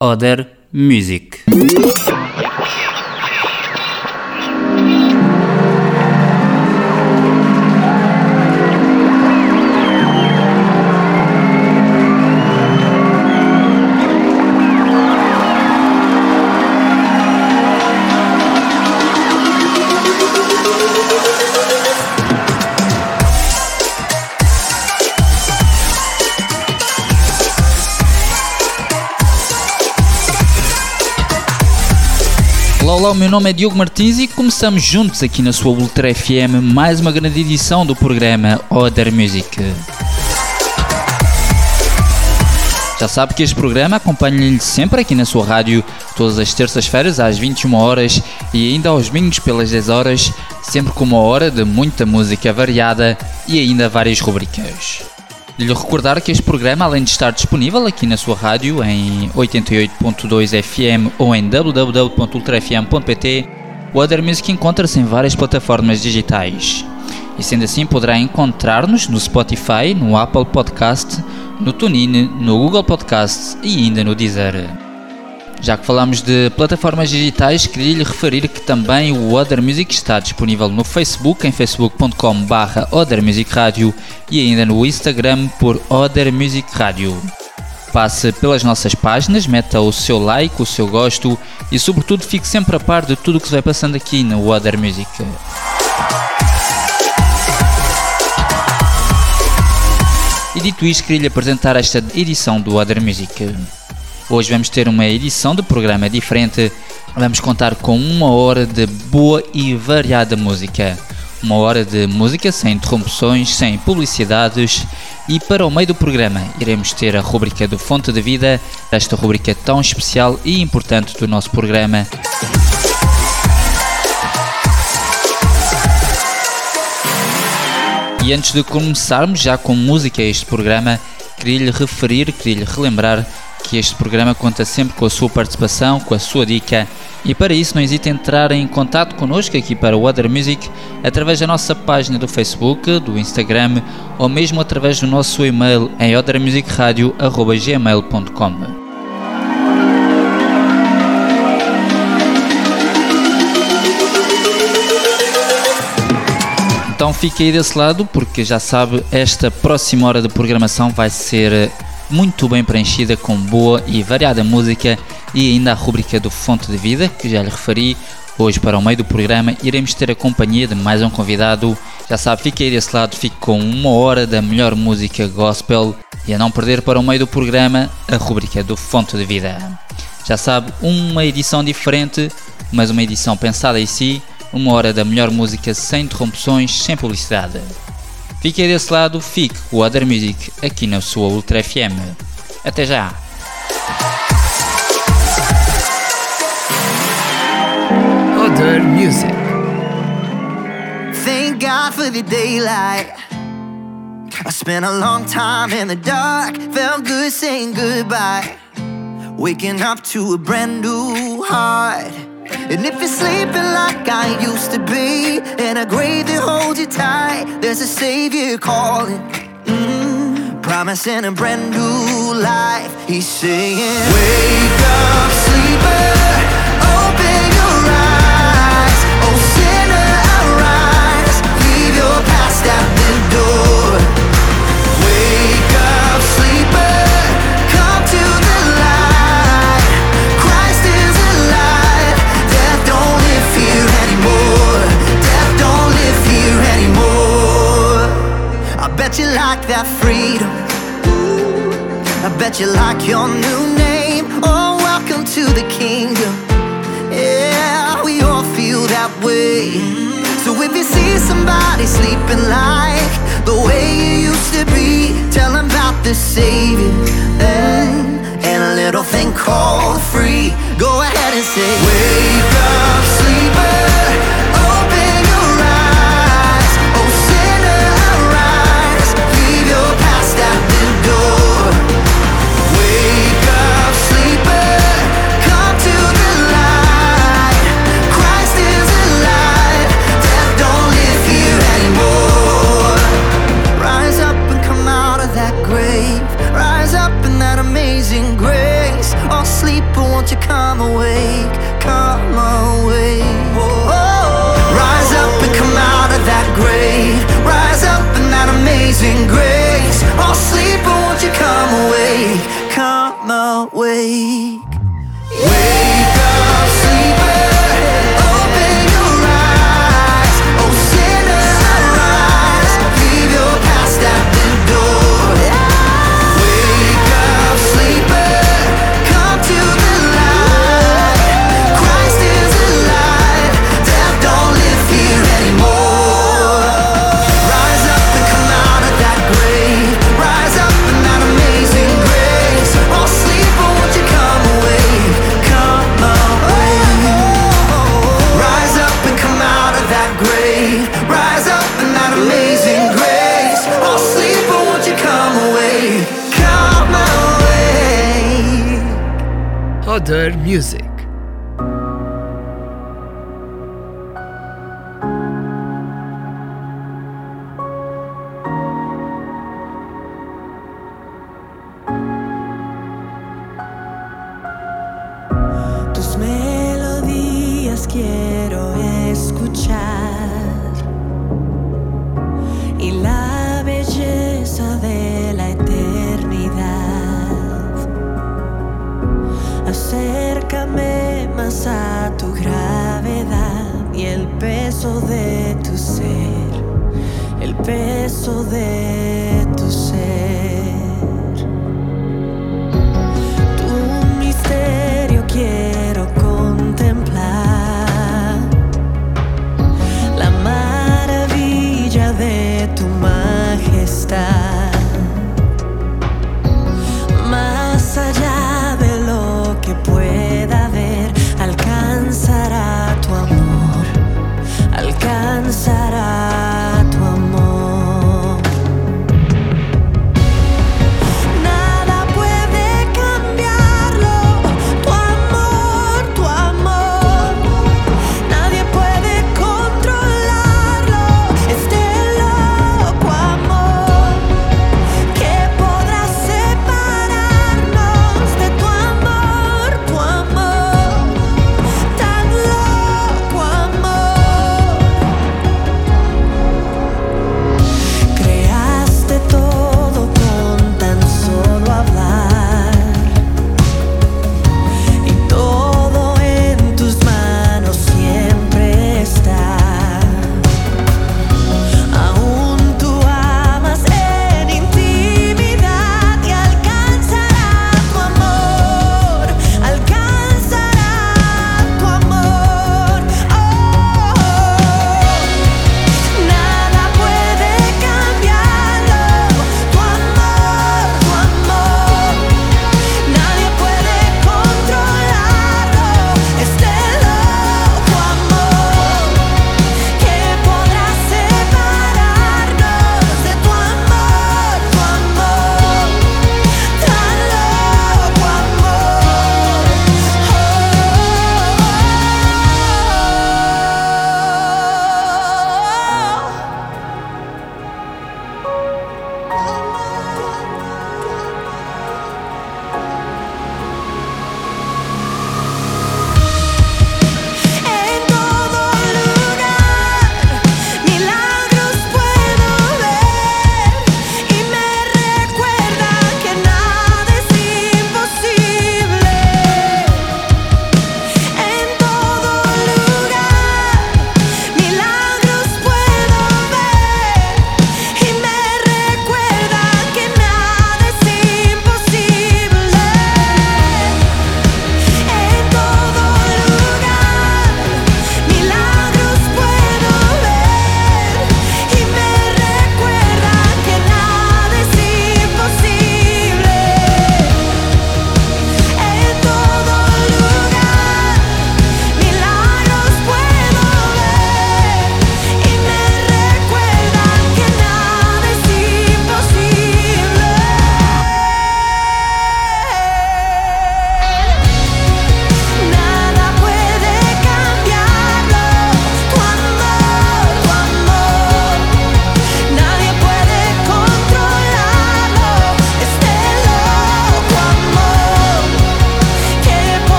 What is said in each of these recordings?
Other Music. Olá, o meu nome é Diogo Martins e começamos juntos aqui na sua Ultra FM mais uma grande edição do programa Other Music. Já sabe que este programa acompanha-lhe sempre aqui na sua rádio, todas as terças-feiras às 21 horas e ainda aos domingos pelas 10 horas, sempre com uma hora de muita música variada e ainda várias rubricas. Lhe recordar que este programa, além de estar disponível aqui na sua rádio em 88.2 FM ou em www.ultrafm.pt, o Other Music encontra-se em várias plataformas digitais. E sendo assim, poderá encontrar-nos no Spotify, no Apple Podcast, no TuneIn, no Google Podcast e ainda no Deezer. Já que falamos de plataformas digitais, queria lhe referir que também o Other Music está disponível no Facebook, em facebook.com.br Other Music Radio e ainda no Instagram por Other Music Radio. Passe pelas nossas páginas, meta o seu like, o seu gosto e, sobretudo, fique sempre a par de tudo o que se vai passando aqui no Other Music. E dito isto, queria lhe apresentar esta edição do Other Music. Hoje vamos ter uma edição do programa diferente. Vamos contar com uma hora de boa e variada música. Uma hora de música sem interrupções, sem publicidades. E para o meio do programa iremos ter a rubrica do Fonte de Vida, esta rubrica tão especial e importante do nosso programa. E antes de começarmos já com música este programa, queria lhe referir, queria lhe relembrar que este programa conta sempre com a sua participação, com a sua dica. E para isso não hesite em entrar em contato connosco aqui para o Other Music através da nossa página do Facebook, do Instagram ou mesmo através do nosso e-mail em othermusicradio.gmail.com Então fique aí desse lado porque já sabe, esta próxima hora de programação vai ser muito bem preenchida com boa e variada música e ainda a rubrica do Fonte de Vida, que já lhe referi. Hoje, para o meio do programa, iremos ter a companhia de mais um convidado. Já sabe, fique aí desse lado, fique com uma hora da melhor música gospel e a não perder para o meio do programa a rubrica do Fonte de Vida. Já sabe, uma edição diferente, mas uma edição pensada em si, uma hora da melhor música sem interrupções, sem publicidade. Fique aí desse lado, fique com o Other Music aqui na sua Ultra FM. Até já! Other Music. Thank God for the daylight. I spent a long time in the dark, felt good saying goodbye. Waking up to a brand new heart. And if you're sleeping like I used to be, in a grave that holds you tight, there's a savior calling. Mm, promising a brand new life. He's saying, Wake up, sleeper. Open your eyes. Oh, sinner, arise. Leave your past at the door. Bet you like that freedom. I bet you like your new name. Oh, welcome to the kingdom. Yeah, we all feel that way. So if you see somebody sleeping like the way you used to be, tell them about the Savior and, and a little thing called free. Go ahead and say, Wake up, sleeper. Awake, come awake. Rise up and come out of that grave. Rise up in that amazing grace. I'll sleep, but won't you come awake? Come awake. their music. de tu ser, el peso de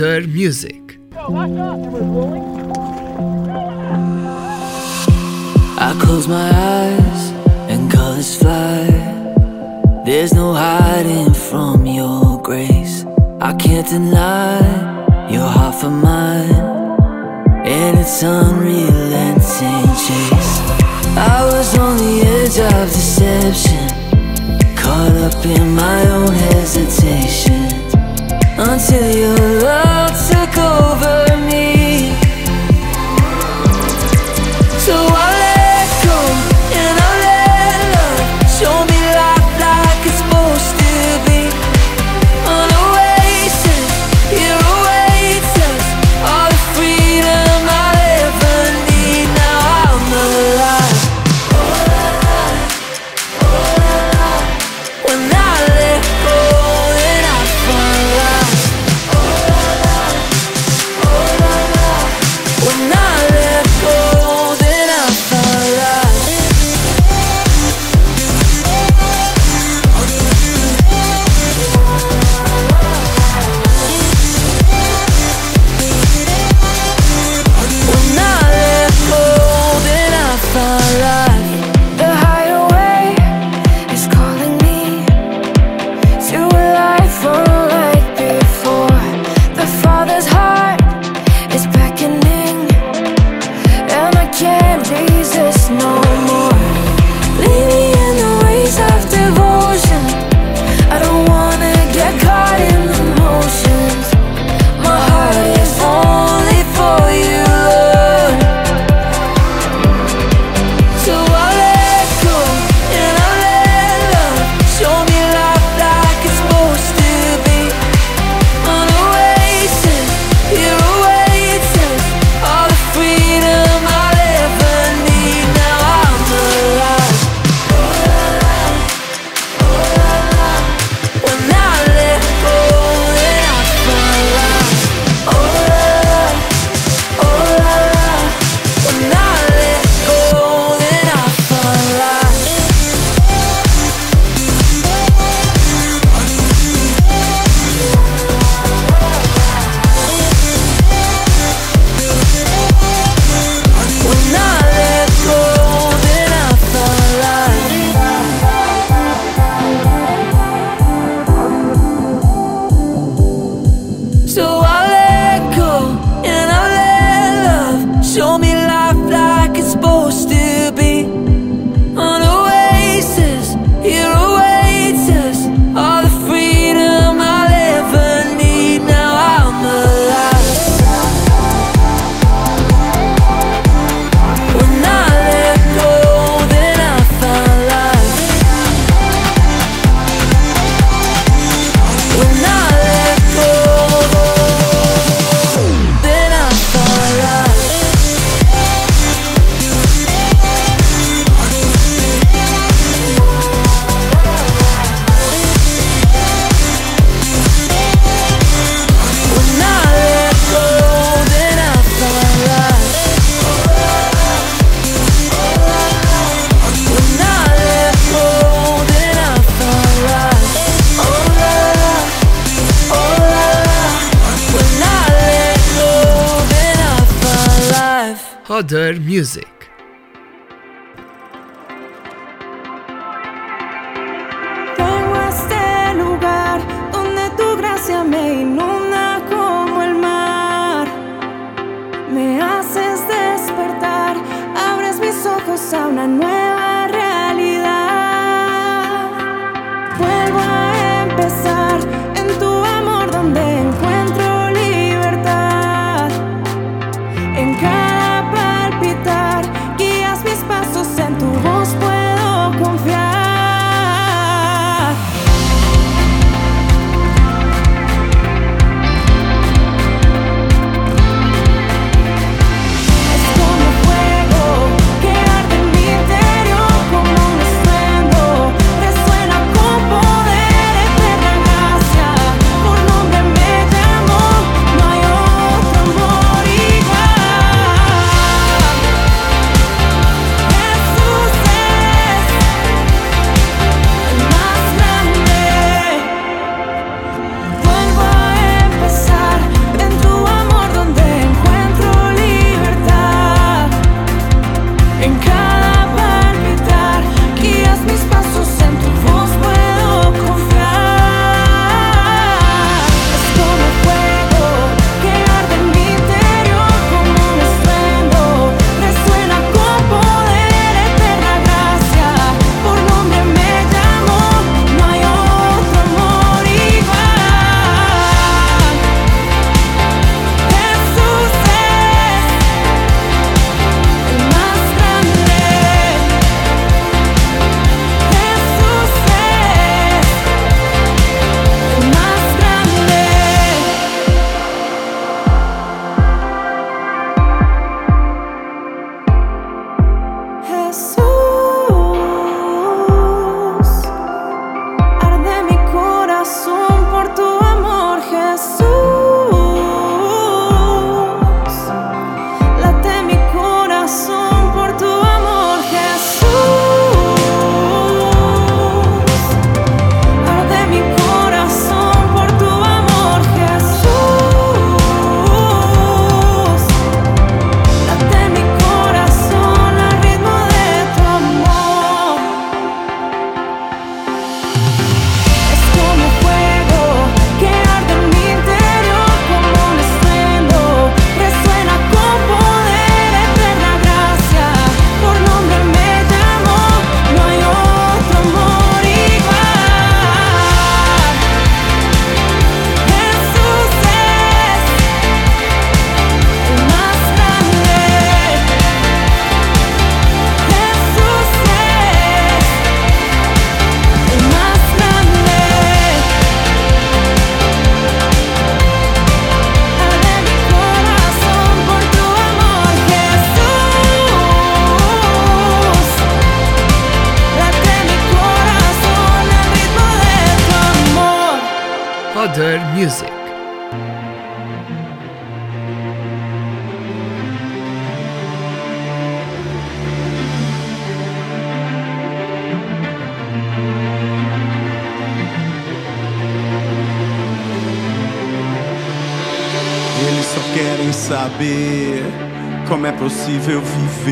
other music. I close my eyes and colors fly. There's no hiding from your grace. I can't deny you're half of mine, and it's unrelenting chase. I was on the edge of deception. Caught up in my own hesitation. Until your love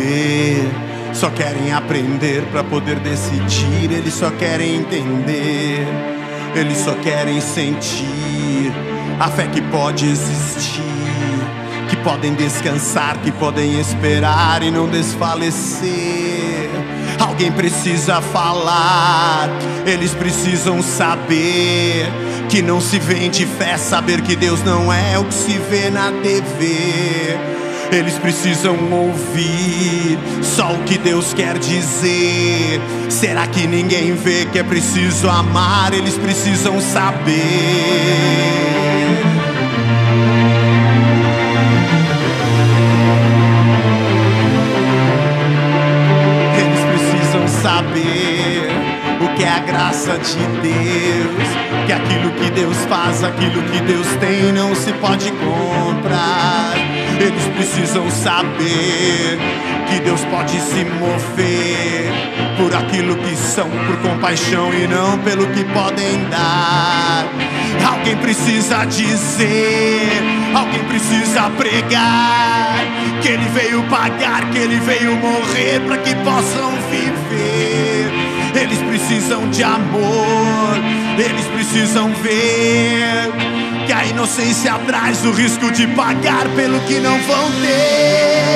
viver. Só querem aprender para poder decidir. Eles só querem entender. Eles só querem sentir a fé que pode existir. Que podem descansar, que podem esperar e não desfalecer. Alguém precisa falar, eles precisam saber que não se vende fé, saber que Deus não é o que se vê na TV. Eles precisam ouvir só o que Deus quer dizer. Será que ninguém vê que é preciso amar? Eles precisam saber. Eles precisam saber o que é a graça de Deus. Que aquilo que Deus faz, aquilo que Deus tem, não se pode comprar. Eles precisam saber que Deus pode se mover por aquilo que são, por compaixão e não pelo que podem dar. Alguém precisa dizer, alguém precisa pregar que Ele veio pagar, que Ele veio morrer para que possam viver. Eles precisam de amor, eles precisam ver a inocência traz o risco de pagar pelo que não vão ter.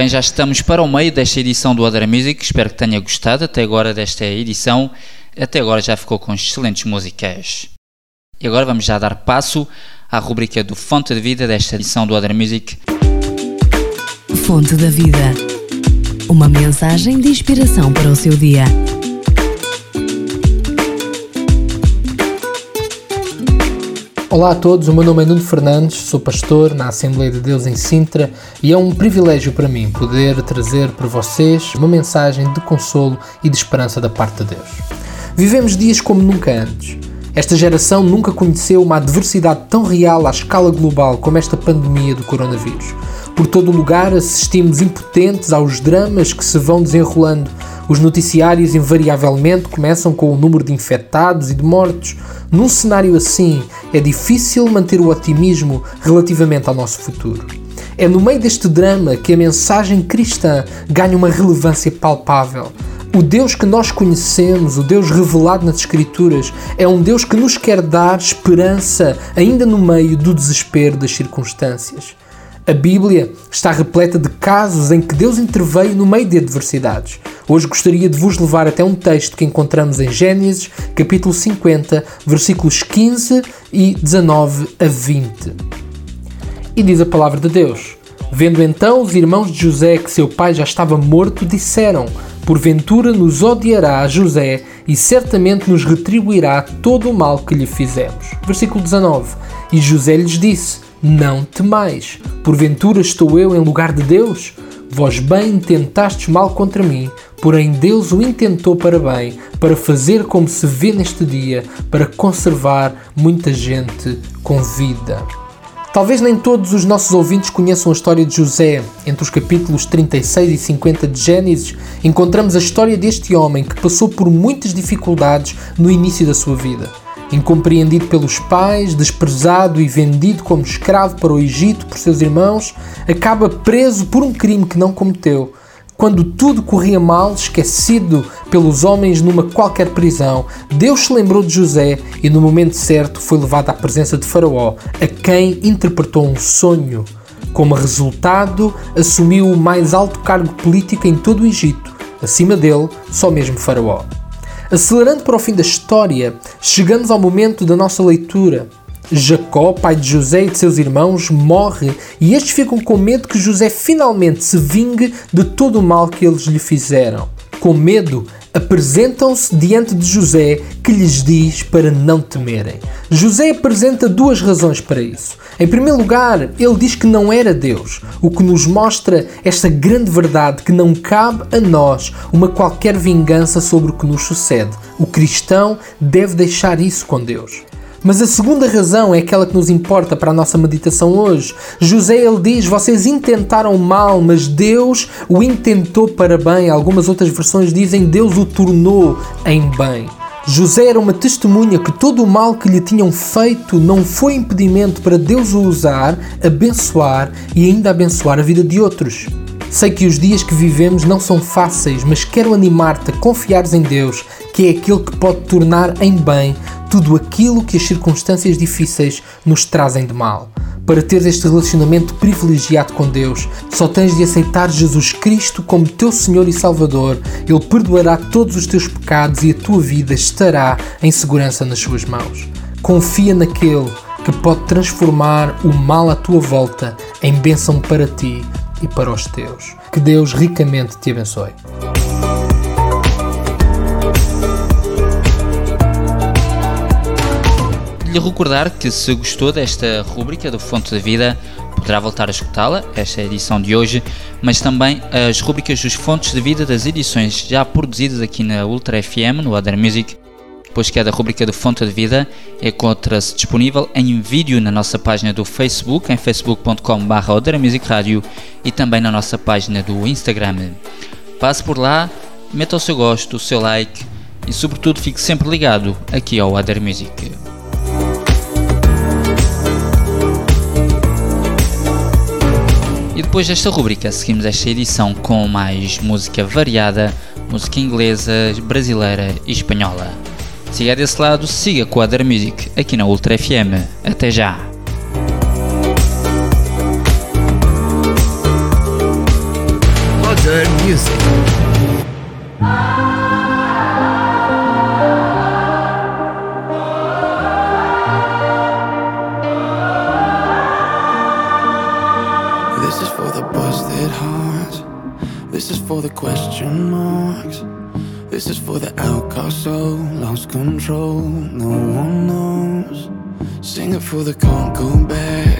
Bem, já estamos para o meio desta edição do Other Music. Espero que tenha gostado até agora desta edição. Até agora já ficou com excelentes músicas. E agora vamos já dar passo à rubrica do Fonte de Vida desta edição do Other Music. Fonte da Vida. Uma mensagem de inspiração para o seu dia. Olá a todos, o meu nome é Nuno Fernandes, sou pastor na Assembleia de Deus em Sintra e é um privilégio para mim poder trazer para vocês uma mensagem de consolo e de esperança da parte de Deus. Vivemos dias como nunca antes. Esta geração nunca conheceu uma adversidade tão real à escala global como esta pandemia do coronavírus. Por todo o lugar assistimos impotentes aos dramas que se vão desenrolando. Os noticiários invariavelmente começam com o número de infectados e de mortos. Num cenário assim, é difícil manter o otimismo relativamente ao nosso futuro. É no meio deste drama que a mensagem cristã ganha uma relevância palpável. O Deus que nós conhecemos, o Deus revelado nas Escrituras, é um Deus que nos quer dar esperança ainda no meio do desespero das circunstâncias. A Bíblia está repleta de casos em que Deus interveio no meio de adversidades. Hoje gostaria de vos levar até um texto que encontramos em Gênesis, capítulo 50, versículos 15 e 19 a 20. E diz a palavra de Deus: Vendo então os irmãos de José que seu pai já estava morto, disseram: Porventura nos odiará José e certamente nos retribuirá todo o mal que lhe fizemos. Versículo 19. E José lhes disse: não temais, porventura estou eu em lugar de Deus? Vós bem intentastes mal contra mim, porém Deus o intentou para bem, para fazer como se vê neste dia, para conservar muita gente com vida. Talvez nem todos os nossos ouvintes conheçam a história de José. Entre os capítulos 36 e 50 de Gênesis, encontramos a história deste homem que passou por muitas dificuldades no início da sua vida incompreendido pelos pais, desprezado e vendido como escravo para o Egito por seus irmãos, acaba preso por um crime que não cometeu. Quando tudo corria mal, esquecido pelos homens numa qualquer prisão, Deus se lembrou de José e, no momento certo, foi levado à presença de Faraó, a quem interpretou um sonho. Como resultado, assumiu o mais alto cargo político em todo o Egito. Acima dele, só mesmo Faraó. Acelerando para o fim da história, chegamos ao momento da nossa leitura. Jacó, pai de José e de seus irmãos, morre e estes ficam com medo que José finalmente se vingue de todo o mal que eles lhe fizeram. Com medo, apresentam-se diante de José, que lhes diz para não temerem. José apresenta duas razões para isso. Em primeiro lugar, ele diz que não era Deus, o que nos mostra esta grande verdade que não cabe a nós uma qualquer vingança sobre o que nos sucede. O cristão deve deixar isso com Deus. Mas a segunda razão é aquela que nos importa para a nossa meditação hoje. José ele diz: Vocês intentaram mal, mas Deus o intentou para bem. Algumas outras versões dizem: Deus o tornou em bem. José era uma testemunha que todo o mal que lhe tinham feito não foi impedimento para Deus o usar, abençoar e ainda abençoar a vida de outros. Sei que os dias que vivemos não são fáceis, mas quero animar-te a confiares em Deus, que é aquele que pode tornar em bem tudo aquilo que as circunstâncias difíceis nos trazem de mal. Para teres este relacionamento privilegiado com Deus, só tens de aceitar Jesus Cristo como teu Senhor e Salvador. Ele perdoará todos os teus pecados e a tua vida estará em segurança nas suas mãos. Confia naquele que pode transformar o mal à tua volta em bênção para ti e para os teus. Que Deus ricamente te abençoe. lhe recordar que se gostou desta rúbrica do Fonte da Vida, poderá voltar a escutá-la, esta é a edição de hoje, mas também as rúbricas dos Fontes de Vida das edições já produzidas aqui na Ultra FM, no Other Music, pois que é da rúbrica do Fonte de Vida, encontra-se disponível em vídeo na nossa página do Facebook, em facebook.com.br Radio e também na nossa página do Instagram. Passe por lá, meta o seu gosto, o seu like e sobretudo fique sempre ligado aqui ao Other Music. E depois desta rubrica, seguimos esta edição com mais música variada, música inglesa, brasileira e espanhola. Siga desse lado, siga Quadra Music aqui na Ultra FM. Até já! Quadra Music. This is for the question marks This is for the outcast soul, lost control, no one knows. Sing it for the can't go back.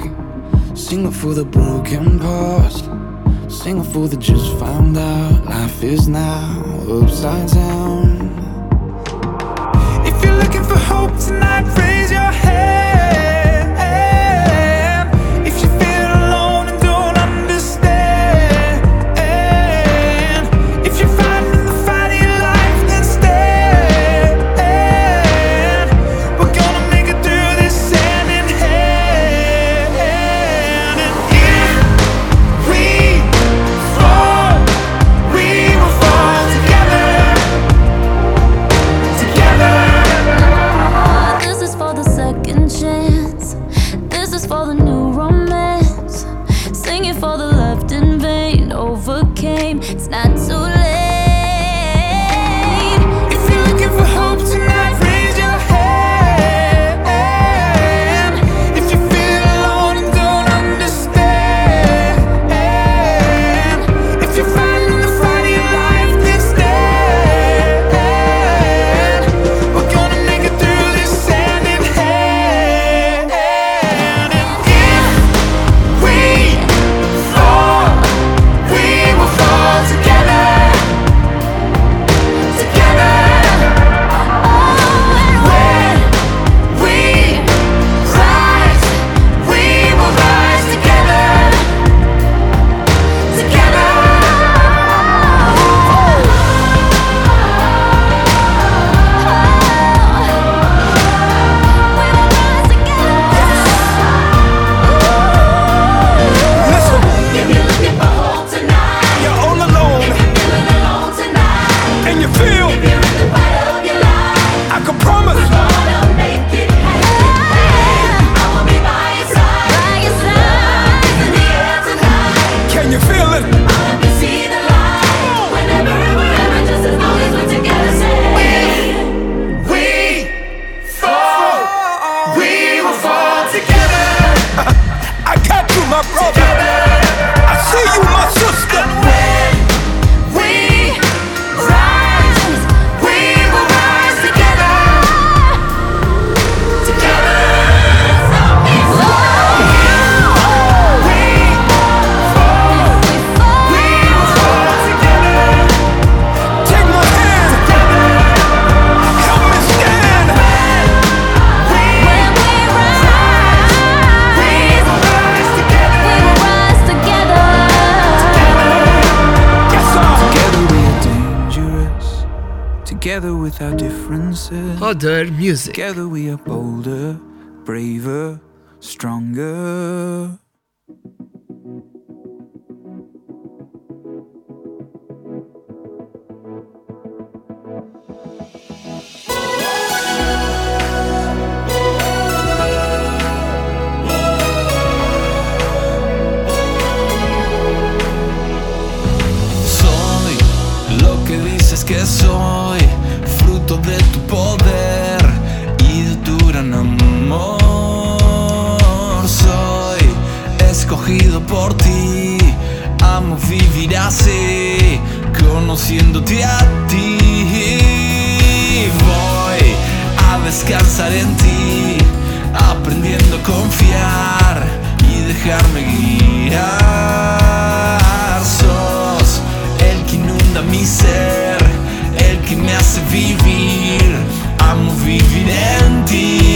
Sing it for the broken past. Sing it for the just found out. Life is now upside down. If you're looking for hope tonight, raise your head. Together conociéndote a ti. Voy a descansar en ti, aprendiendo a confiar y dejarme guiar. Sos el que inunda mi ser, el que me hace vivir. Amo vivir en ti.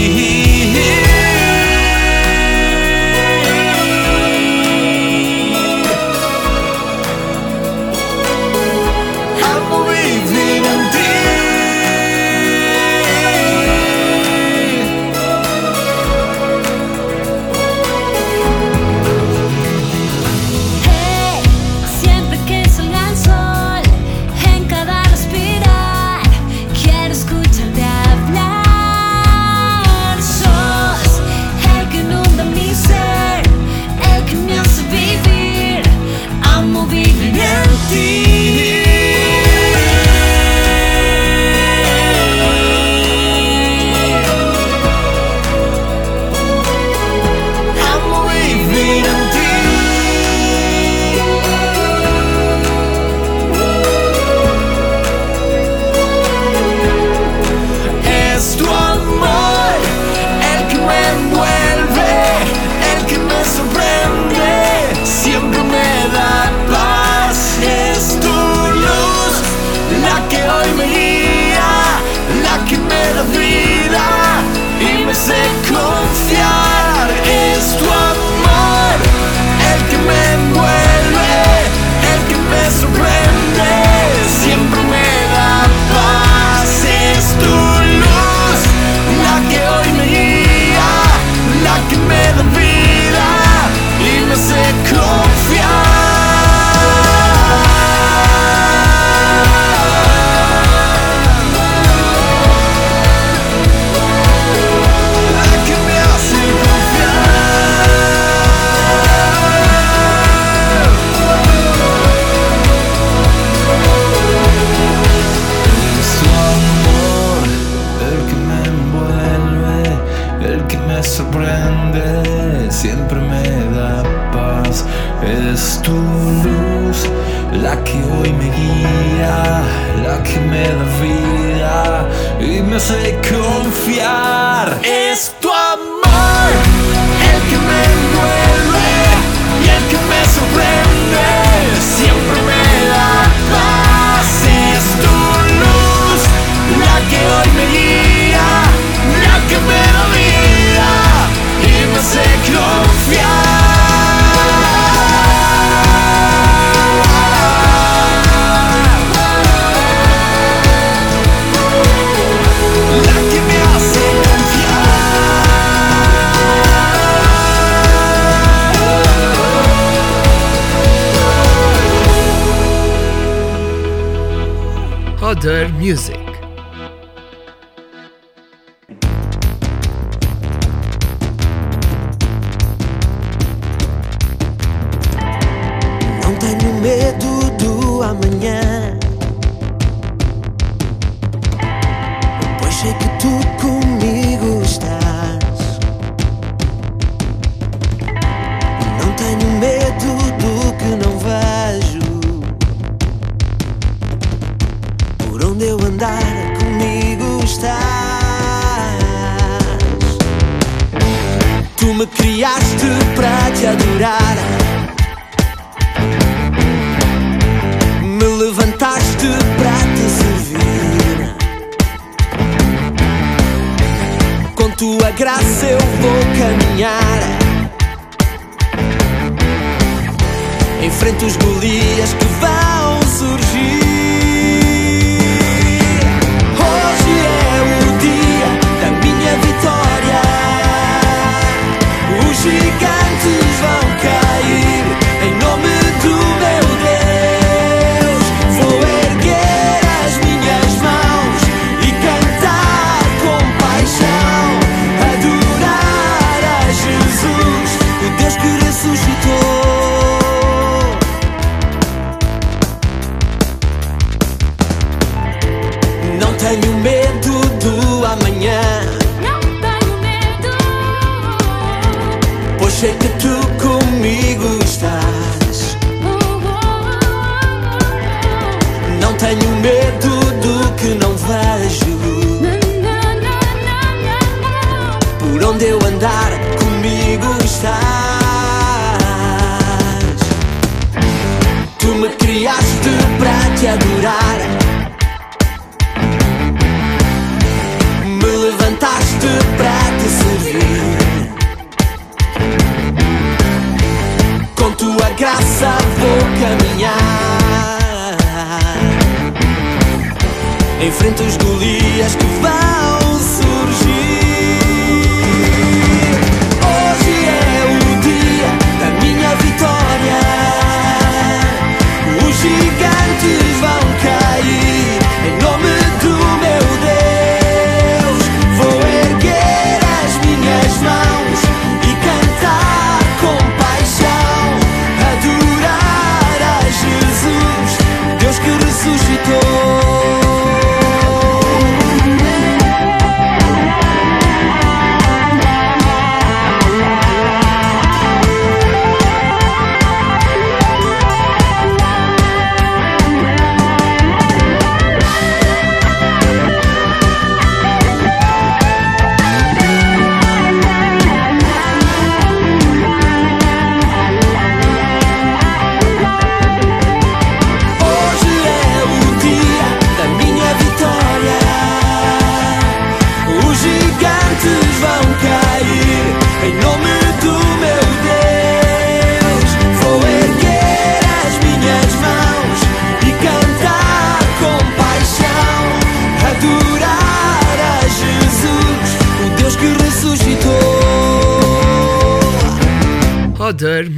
Other music.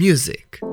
Music.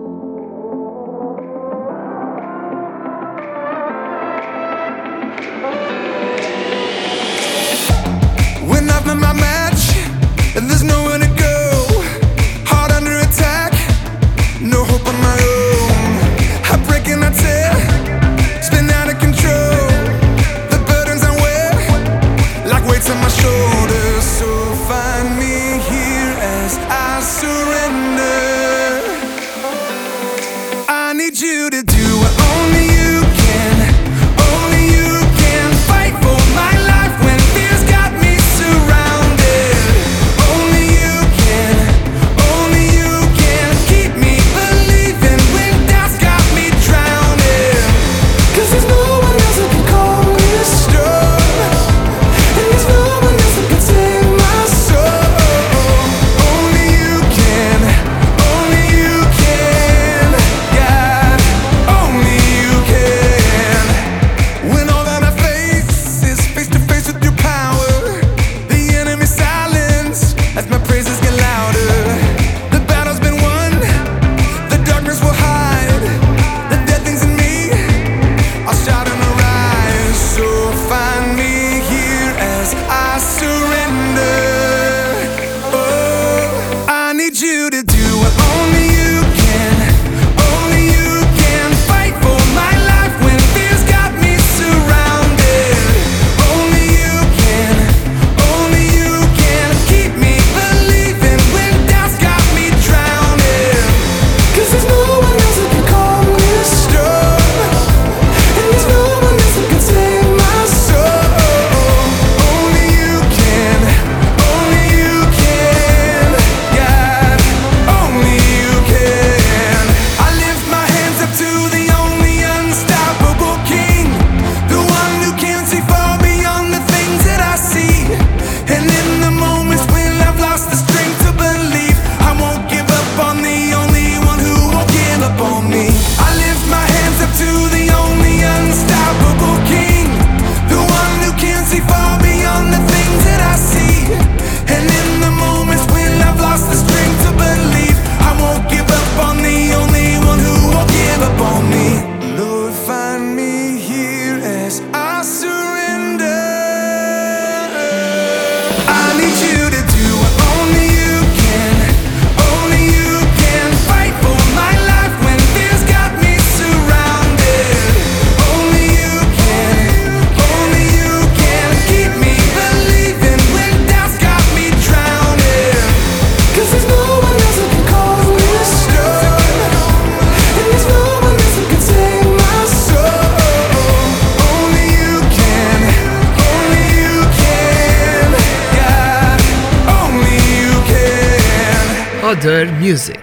Music.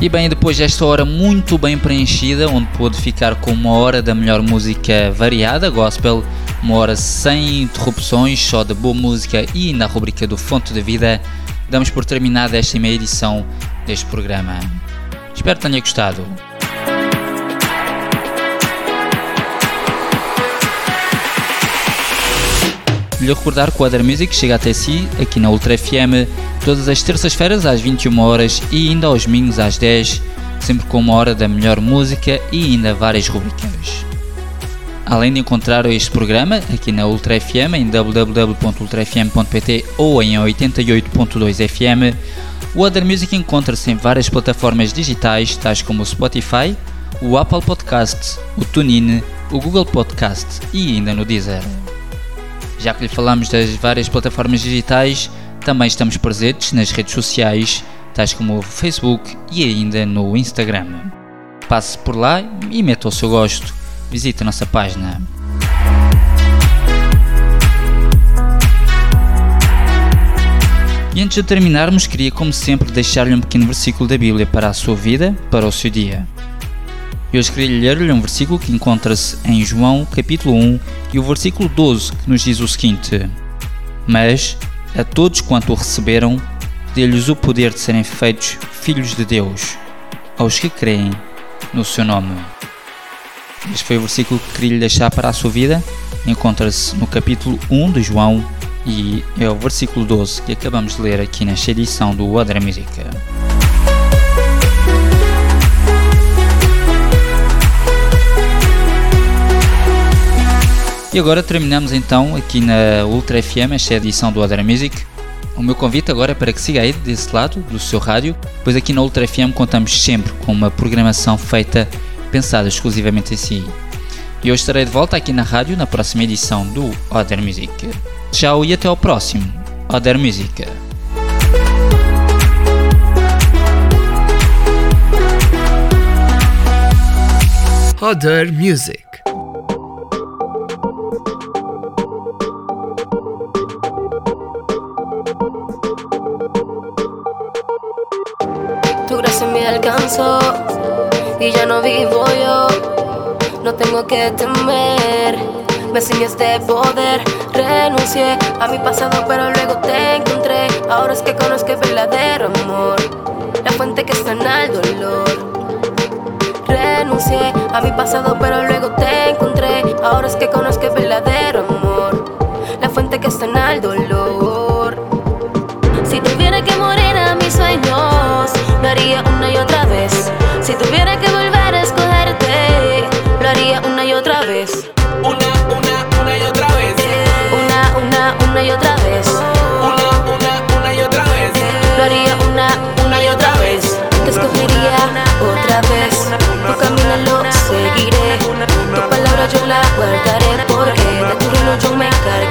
E bem, depois desta hora muito bem preenchida, onde pôde ficar com uma hora da melhor música variada, gospel, uma hora sem interrupções, só de boa música e na rubrica do Fonte da Vida, damos por terminada esta meia edição deste programa. Espero que tenha gostado. Lhe recordar que o Other Music chega até si aqui na Ultra FM todas as terças-feiras às 21 horas e ainda aos domingos às 10, sempre com uma hora da melhor música e ainda várias rubricas. Além de encontrar este programa aqui na Ultra FM em www.ultrafm.pt ou em 88.2 FM, o Other Music encontra-se em várias plataformas digitais tais como o Spotify, o Apple Podcast, o TuneIn, o Google Podcast e ainda no Deezer. Já que lhe falamos das várias plataformas digitais, também estamos presentes nas redes sociais, tais como o Facebook e ainda no Instagram. Passe por lá e meta o seu gosto. Visite a nossa página. E antes de terminarmos, queria, como sempre, deixar-lhe um pequeno versículo da Bíblia para a sua vida, para o seu dia. E hoje queria ler-lhe um versículo que encontra-se em João capítulo 1 e o versículo 12 que nos diz o seguinte: Mas a todos quanto o receberam, dê-lhes o poder de serem feitos filhos de Deus, aos que creem no seu nome. Este foi o versículo que queria lhe deixar para a sua vida. Encontra-se no capítulo 1 de João e é o versículo 12 que acabamos de ler aqui nesta edição do Odra Música. E agora terminamos então aqui na Ultra FM esta edição do Other Music. O meu convite agora é para que siga aí desse lado do seu rádio, pois aqui na Ultra FM contamos sempre com uma programação feita pensada exclusivamente em si. E hoje estarei de volta aqui na rádio na próxima edição do Other Music. Tchau e até ao próximo Other Music. Other Music. Tu gracia me alcanzó y ya no vivo yo. No tengo que temer, me enseñaste poder. Renuncié a mi pasado, pero luego te encontré. Ahora es que conozco el verdadero amor, la fuente que sana el dolor. Renuncié a mi pasado, pero luego te encontré. Ahora es que conozco el verdadero amor, la fuente que sana el dolor. De tu reino yo me encargaré.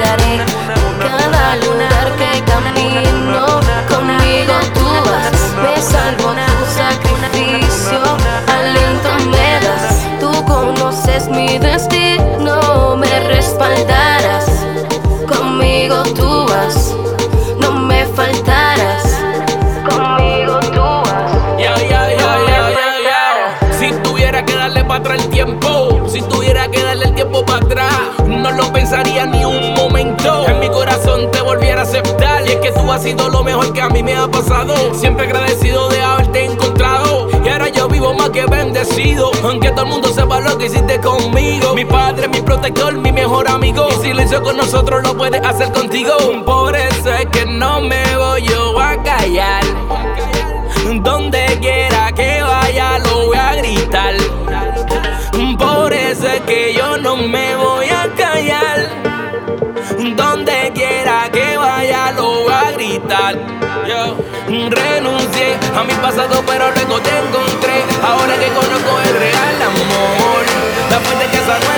Has sido lo mejor que a mí me ha pasado. Siempre agradecido de haberte encontrado. Y ahora yo vivo más que bendecido. Aunque todo el mundo sepa lo que hiciste conmigo. Mi padre, mi protector, mi mejor amigo. Y si con nosotros, lo puedes hacer contigo. Por eso es que no me voy yo a callar. Donde quiera que vaya lo voy a gritar. Por eso es que yo no me voy Yo renuncié a mi pasado, pero luego te encontré. Ahora que conozco el real amor, la fuente que sanó